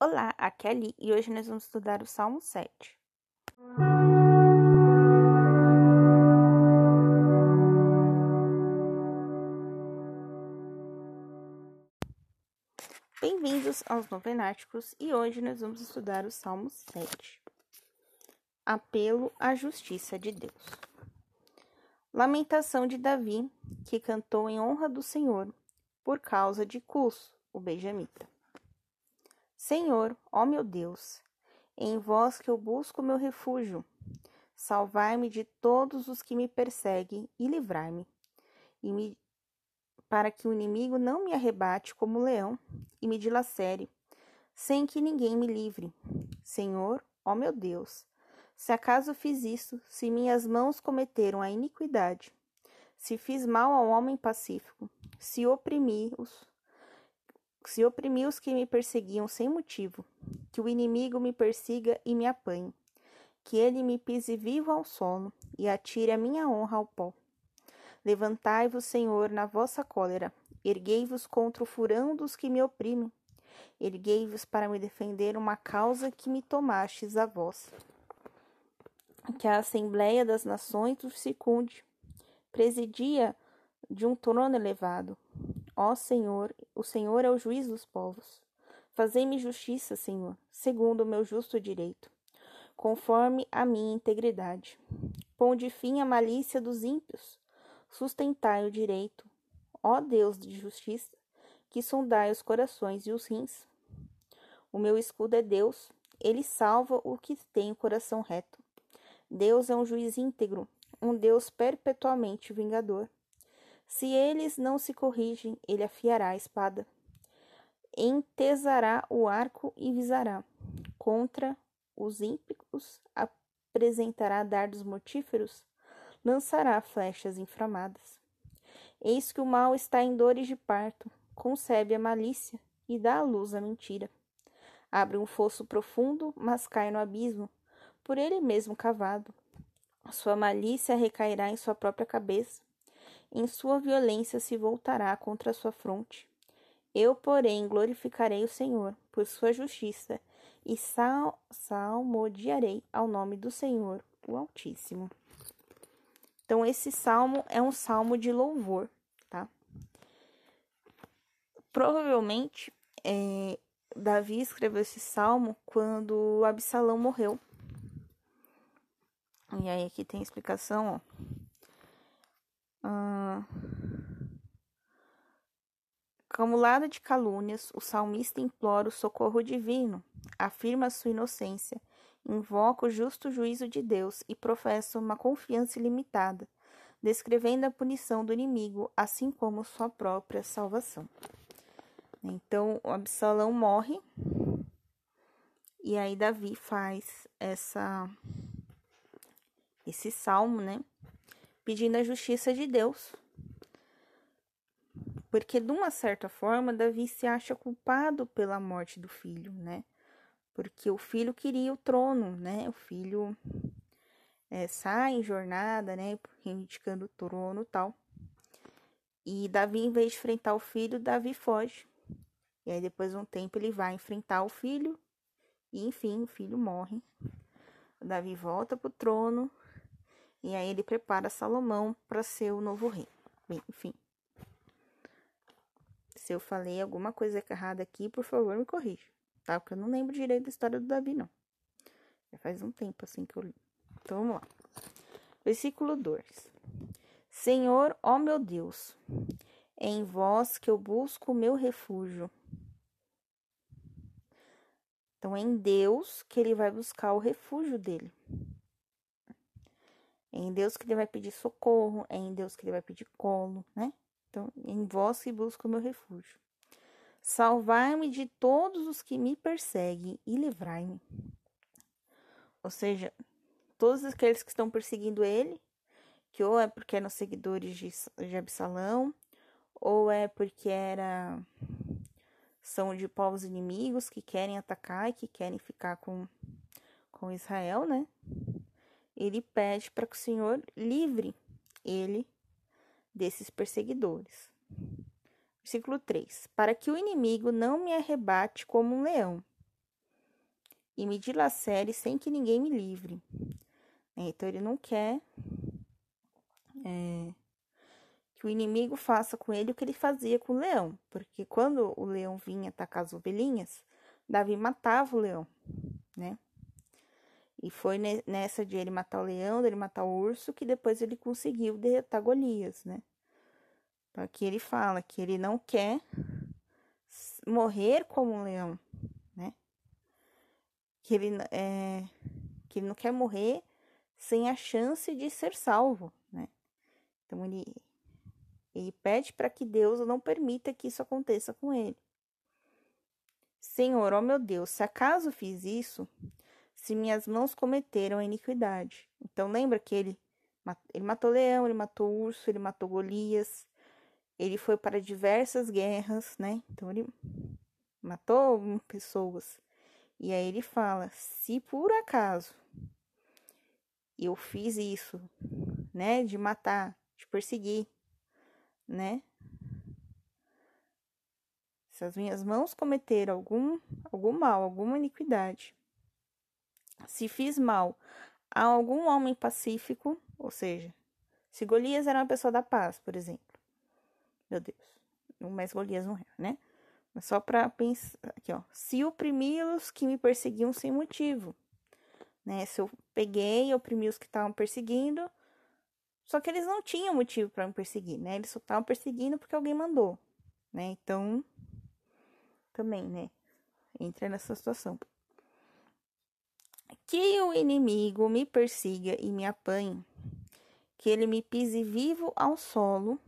Olá, aqui é a Ali e hoje nós vamos estudar o Salmo 7. Bem-vindos aos Novenáticos e hoje nós vamos estudar o Salmo 7. Apelo à Justiça de Deus. Lamentação de Davi, que cantou em honra do Senhor, por causa de Cus, o benjamita. Senhor, ó meu Deus, em vós que eu busco meu refúgio. Salvai-me de todos os que me perseguem e livrai-me, e me para que o inimigo não me arrebate como leão e me dilacere, sem que ninguém me livre. Senhor, ó meu Deus, se acaso fiz isso, se minhas mãos cometeram a iniquidade, se fiz mal ao homem pacífico, se oprimi-os, se oprimi os que me perseguiam sem motivo, que o inimigo me persiga e me apanhe, que ele me pise vivo ao solo e atire a minha honra ao pó. Levantai-vos, Senhor, na vossa cólera, erguei-vos contra o furão dos que me oprimem, erguei-vos para me defender uma causa que me tomastes a vós. Que a Assembleia das Nações os circunde, presidia de um trono elevado, Ó Senhor, o Senhor é o juiz dos povos. Fazei-me justiça, Senhor, segundo o meu justo direito, conforme a minha integridade. Ponde fim à malícia dos ímpios, sustentai o direito. Ó Deus de justiça, que sondai os corações e os rins. O meu escudo é Deus, ele salva o que tem o coração reto. Deus é um juiz íntegro, um Deus perpetuamente vingador. Se eles não se corrigem, ele afiará a espada, entesará o arco e visará. Contra os ímpicos apresentará dardos mortíferos, lançará flechas inflamadas. Eis que o mal está em dores de parto, concebe a malícia e dá à luz a mentira. Abre um fosso profundo, mas cai no abismo, por ele mesmo cavado. Sua malícia recairá em sua própria cabeça em sua violência se voltará contra sua fronte. Eu, porém, glorificarei o Senhor por sua justiça e sal salmodiarei ao nome do Senhor, o Altíssimo. Então, esse salmo é um salmo de louvor, tá? Provavelmente, é, Davi escreveu esse salmo quando Absalão morreu. E aí, aqui tem a explicação, ó. Ah, Camulado de calúnias, o salmista implora o socorro divino, afirma sua inocência, invoca o justo juízo de Deus e professa uma confiança ilimitada, descrevendo a punição do inimigo, assim como sua própria salvação. Então, Absalão morre e aí Davi faz essa esse salmo, né? Pedindo a justiça de Deus. Porque, de uma certa forma, Davi se acha culpado pela morte do filho, né? Porque o filho queria o trono, né? O filho é, sai em jornada, né? Reivindicando o trono e tal. E Davi, em vez de enfrentar o filho, Davi foge. E aí, depois de um tempo, ele vai enfrentar o filho. E, enfim, o filho morre. Davi volta pro trono. E aí ele prepara Salomão para ser o novo rei. Bem, enfim. Se eu falei alguma coisa errada aqui, por favor, me corrija, tá? Porque eu não lembro direito da história do Davi, não. Já faz um tempo assim que eu li. Então vamos lá. Versículo 2. Senhor, ó meu Deus, é em vós que eu busco o meu refúgio. Então é em Deus que ele vai buscar o refúgio dele. É em Deus que ele vai pedir socorro, é em Deus que ele vai pedir colo, né? Então, em vós que busco o meu refúgio. Salvai-me de todos os que me perseguem e livrai-me. Ou seja, todos aqueles que estão perseguindo ele, que ou é porque eram seguidores de, de Absalão, ou é porque era são de povos inimigos que querem atacar e que querem ficar com, com Israel, né? Ele pede para que o Senhor livre ele desses perseguidores. Versículo 3: Para que o inimigo não me arrebate como um leão e me dilacere sem que ninguém me livre. É, então ele não quer é, que o inimigo faça com ele o que ele fazia com o leão, porque quando o leão vinha atacar as ovelhinhas, Davi matava o leão, né? E foi nessa de ele matar o leão, dele matar o urso, que depois ele conseguiu derrotar Golias, né? Aqui ele fala que ele não quer morrer como um leão, né? Que ele, é, que ele não quer morrer sem a chance de ser salvo, né? Então ele, ele pede para que Deus não permita que isso aconteça com ele. Senhor, ó meu Deus, se acaso fiz isso, se minhas mãos cometeram a iniquidade. Então lembra que ele, ele matou leão, ele matou urso, ele matou Golias, ele foi para diversas guerras, né? Então ele matou pessoas. E aí ele fala: se por acaso eu fiz isso, né, de matar, de perseguir, né? Se as minhas mãos cometeram algum algum mal, alguma iniquidade, se fiz mal a algum homem pacífico, ou seja, se Golias era uma pessoa da paz, por exemplo. Meu Deus, não mais Golias morreu, né? Mas só para pensar aqui, ó. Se oprimi-los que me perseguiam sem motivo, né? Se eu peguei e oprimi os que estavam perseguindo, só que eles não tinham motivo para me perseguir, né? Eles só estavam perseguindo porque alguém mandou, né? Então, também, né? Entra nessa situação que o inimigo me persiga e me apanhe, que ele me pise vivo ao solo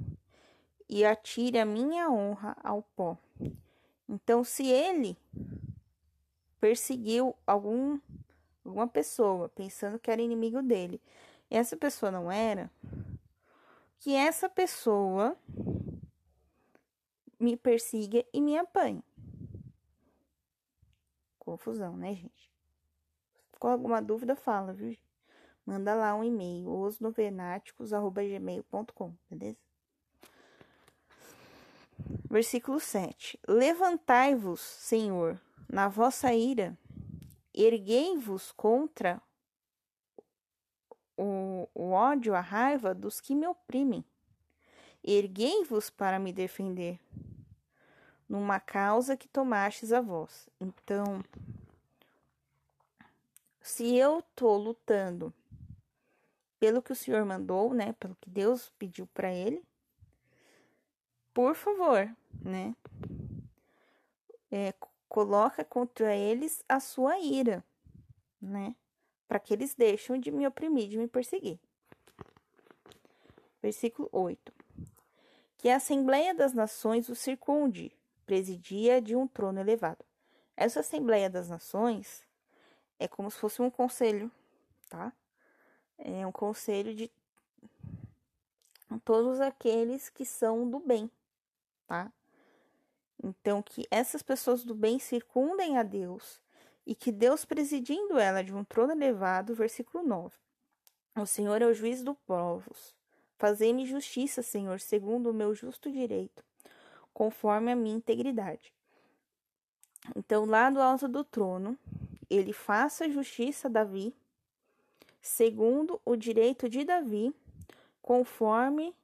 e atire a minha honra ao pó. Então, se ele perseguiu algum alguma pessoa pensando que era inimigo dele, e essa pessoa não era, que essa pessoa me persiga e me apanhe. Confusão, né, gente? Ficou alguma dúvida, fala, viu? Manda lá um e-mail, osnovenáticos.gmail.com, beleza? Versículo 7. Levantai-vos, Senhor, na vossa ira, erguei-vos contra o, o ódio, a raiva dos que me oprimem. Erguei-vos para me defender, numa causa que tomastes a vós. Então, se eu tô lutando pelo que o Senhor mandou, né, pelo que Deus pediu para ele, por favor, né, é, coloca contra eles a sua ira, né, para que eles deixem de me oprimir, de me perseguir. Versículo 8. Que a Assembleia das Nações o circunde, presidia de um trono elevado. Essa Assembleia das Nações é como se fosse um conselho, tá? É um conselho de todos aqueles que são do bem, tá? Então, que essas pessoas do bem circundem a Deus e que Deus presidindo ela de um trono elevado, versículo 9. O Senhor é o juiz do povos. Fazei-me justiça, Senhor, segundo o meu justo direito, conforme a minha integridade. Então, lá do alto do trono, ele faça justiça a Davi, segundo o direito de Davi, conforme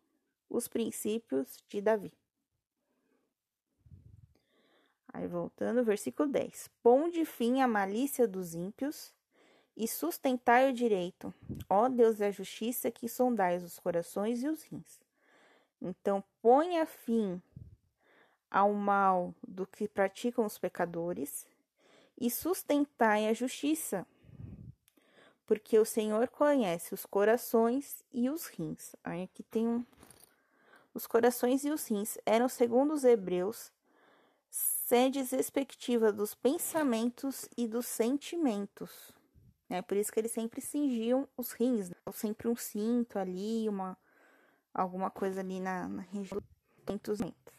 os princípios de Davi. Aí voltando, versículo 10. Ponde fim à malícia dos ímpios e sustentai o direito, ó Deus da justiça que sondais os corações e os rins. Então, ponha fim ao mal do que praticam os pecadores e sustentai a justiça, porque o Senhor conhece os corações e os rins. Aí aqui tem um. Os corações e os rins eram, segundo os hebreus, sedes respectiva dos pensamentos e dos sentimentos. É por isso que eles sempre cingiam os rins, né? sempre um cinto ali, uma alguma coisa ali na, na região dos sentimentos.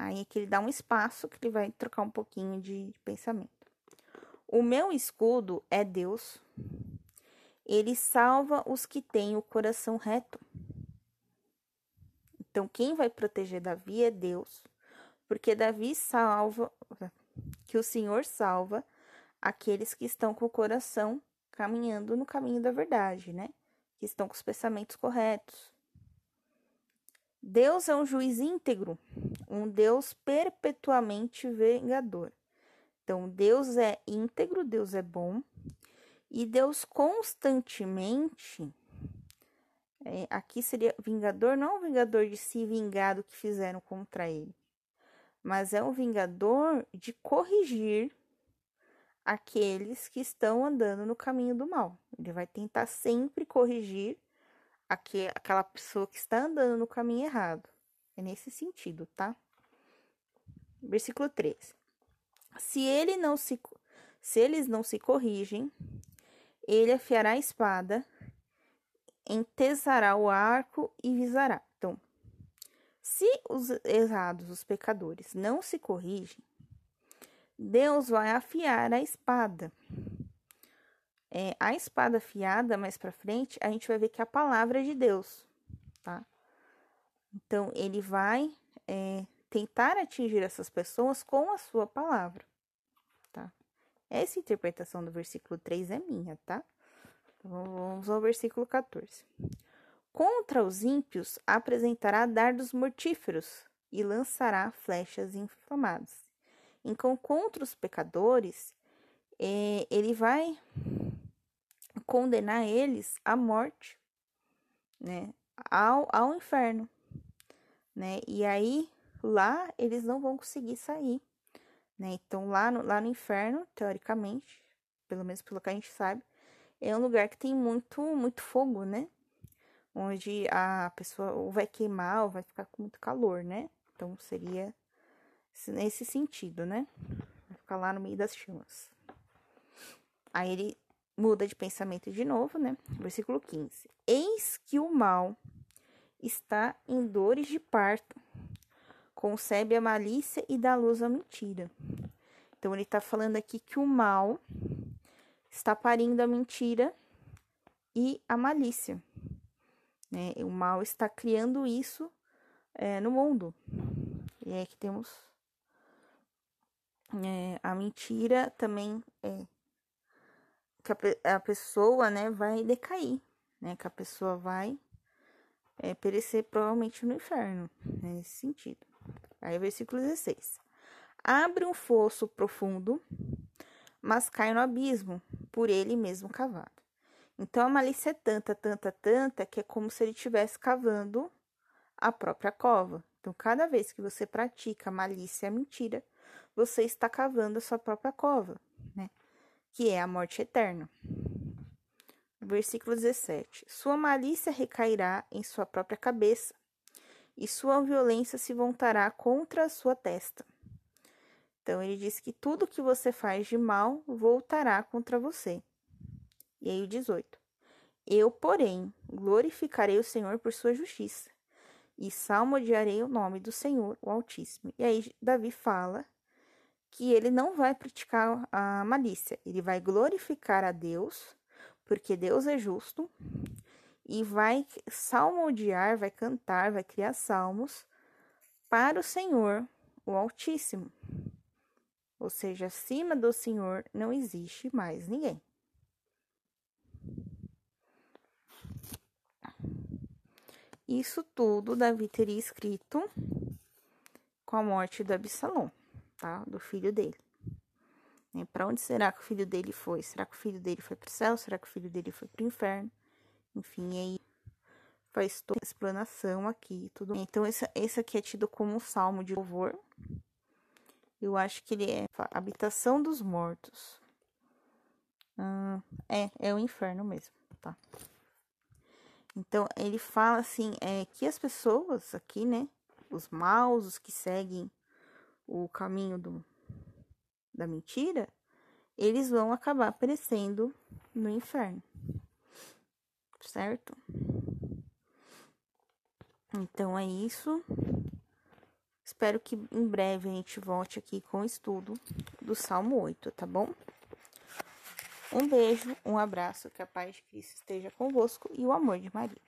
Aí é que ele dá um espaço que ele vai trocar um pouquinho de pensamento. O meu escudo é Deus. Ele salva os que têm o coração reto. Então, quem vai proteger Davi é Deus. porque Davi salva, que o Senhor salva aqueles que estão com o coração caminhando no caminho da verdade, né? Que estão com os pensamentos corretos. Deus é um juiz íntegro, um Deus perpetuamente vingador. Então, Deus é íntegro, Deus é bom, e Deus constantemente. É, aqui seria vingador, não um vingador de se vingar do que fizeram contra ele, mas é um vingador de corrigir aqueles que estão andando no caminho do mal. Ele vai tentar sempre corrigir aquela pessoa que está andando no caminho errado. É nesse sentido, tá? Versículo 13. Se ele não se se eles não se corrigem, ele afiará a espada, entesará o arco e visará. Então, se os errados, os pecadores, não se corrigem, Deus vai afiar a espada. É, a espada afiada, mais para frente, a gente vai ver que é a palavra de Deus, tá? Então, ele vai é, tentar atingir essas pessoas com a sua palavra, tá? Essa interpretação do versículo 3 é minha, tá? Então, vamos ao versículo 14. Contra os ímpios apresentará dardos mortíferos e lançará flechas inflamadas. Então, contra os pecadores, é, ele vai condenar eles à morte, né? Ao, ao inferno, né? E aí, lá, eles não vão conseguir sair, né? Então, lá no, lá no inferno, teoricamente, pelo menos pelo que a gente sabe, é um lugar que tem muito, muito fogo, né? Onde a pessoa ou vai queimar ou vai ficar com muito calor, né? Então, seria nesse sentido, né? Vai ficar lá no meio das chamas. Aí ele muda de pensamento de novo, né? Versículo 15. Eis que o mal está em dores de parto, concebe a malícia e dá luz à mentira. Então ele está falando aqui que o mal está parindo a mentira e a malícia. Né? O mal está criando isso é, no mundo. E é que temos é, a mentira também é que a, a, pessoa, né, vai decair, né, que a pessoa vai é, perecer provavelmente no inferno, nesse sentido. Aí, versículo 16: Abre um fosso profundo, mas cai no abismo, por ele mesmo cavado. Então, a malícia é tanta, tanta, tanta, que é como se ele estivesse cavando a própria cova. Então, cada vez que você pratica malícia e mentira, você está cavando a sua própria cova? Que é a morte eterna. Versículo 17: Sua malícia recairá em sua própria cabeça, e sua violência se voltará contra a sua testa. Então, ele diz que tudo que você faz de mal voltará contra você. E aí, o 18: Eu, porém, glorificarei o Senhor por sua justiça, e salmodiarei o nome do Senhor, o Altíssimo. E aí, Davi fala que ele não vai praticar a malícia, ele vai glorificar a Deus, porque Deus é justo, e vai salmodiar, vai cantar, vai criar salmos para o Senhor, o Altíssimo. Ou seja, acima do Senhor não existe mais ninguém. Isso tudo Davi teria escrito com a morte do Absalom tá? Do filho dele. Né? Para onde será que o filho dele foi? Será que o filho dele foi para o céu? Será que o filho dele foi para o inferno? Enfim, aí faz toda a explanação aqui tudo. Então, esse, esse aqui é tido como um salmo de louvor. Eu acho que ele é a habitação dos mortos. Hum, é, é o inferno mesmo, tá? Então, ele fala assim, é, que as pessoas aqui, né, os maus, os que seguem o caminho do, da mentira, eles vão acabar perecendo no inferno. Certo? Então é isso. Espero que em breve a gente volte aqui com o estudo do Salmo 8, tá bom? Um beijo, um abraço, que a paz de Cristo esteja convosco e o amor de Maria.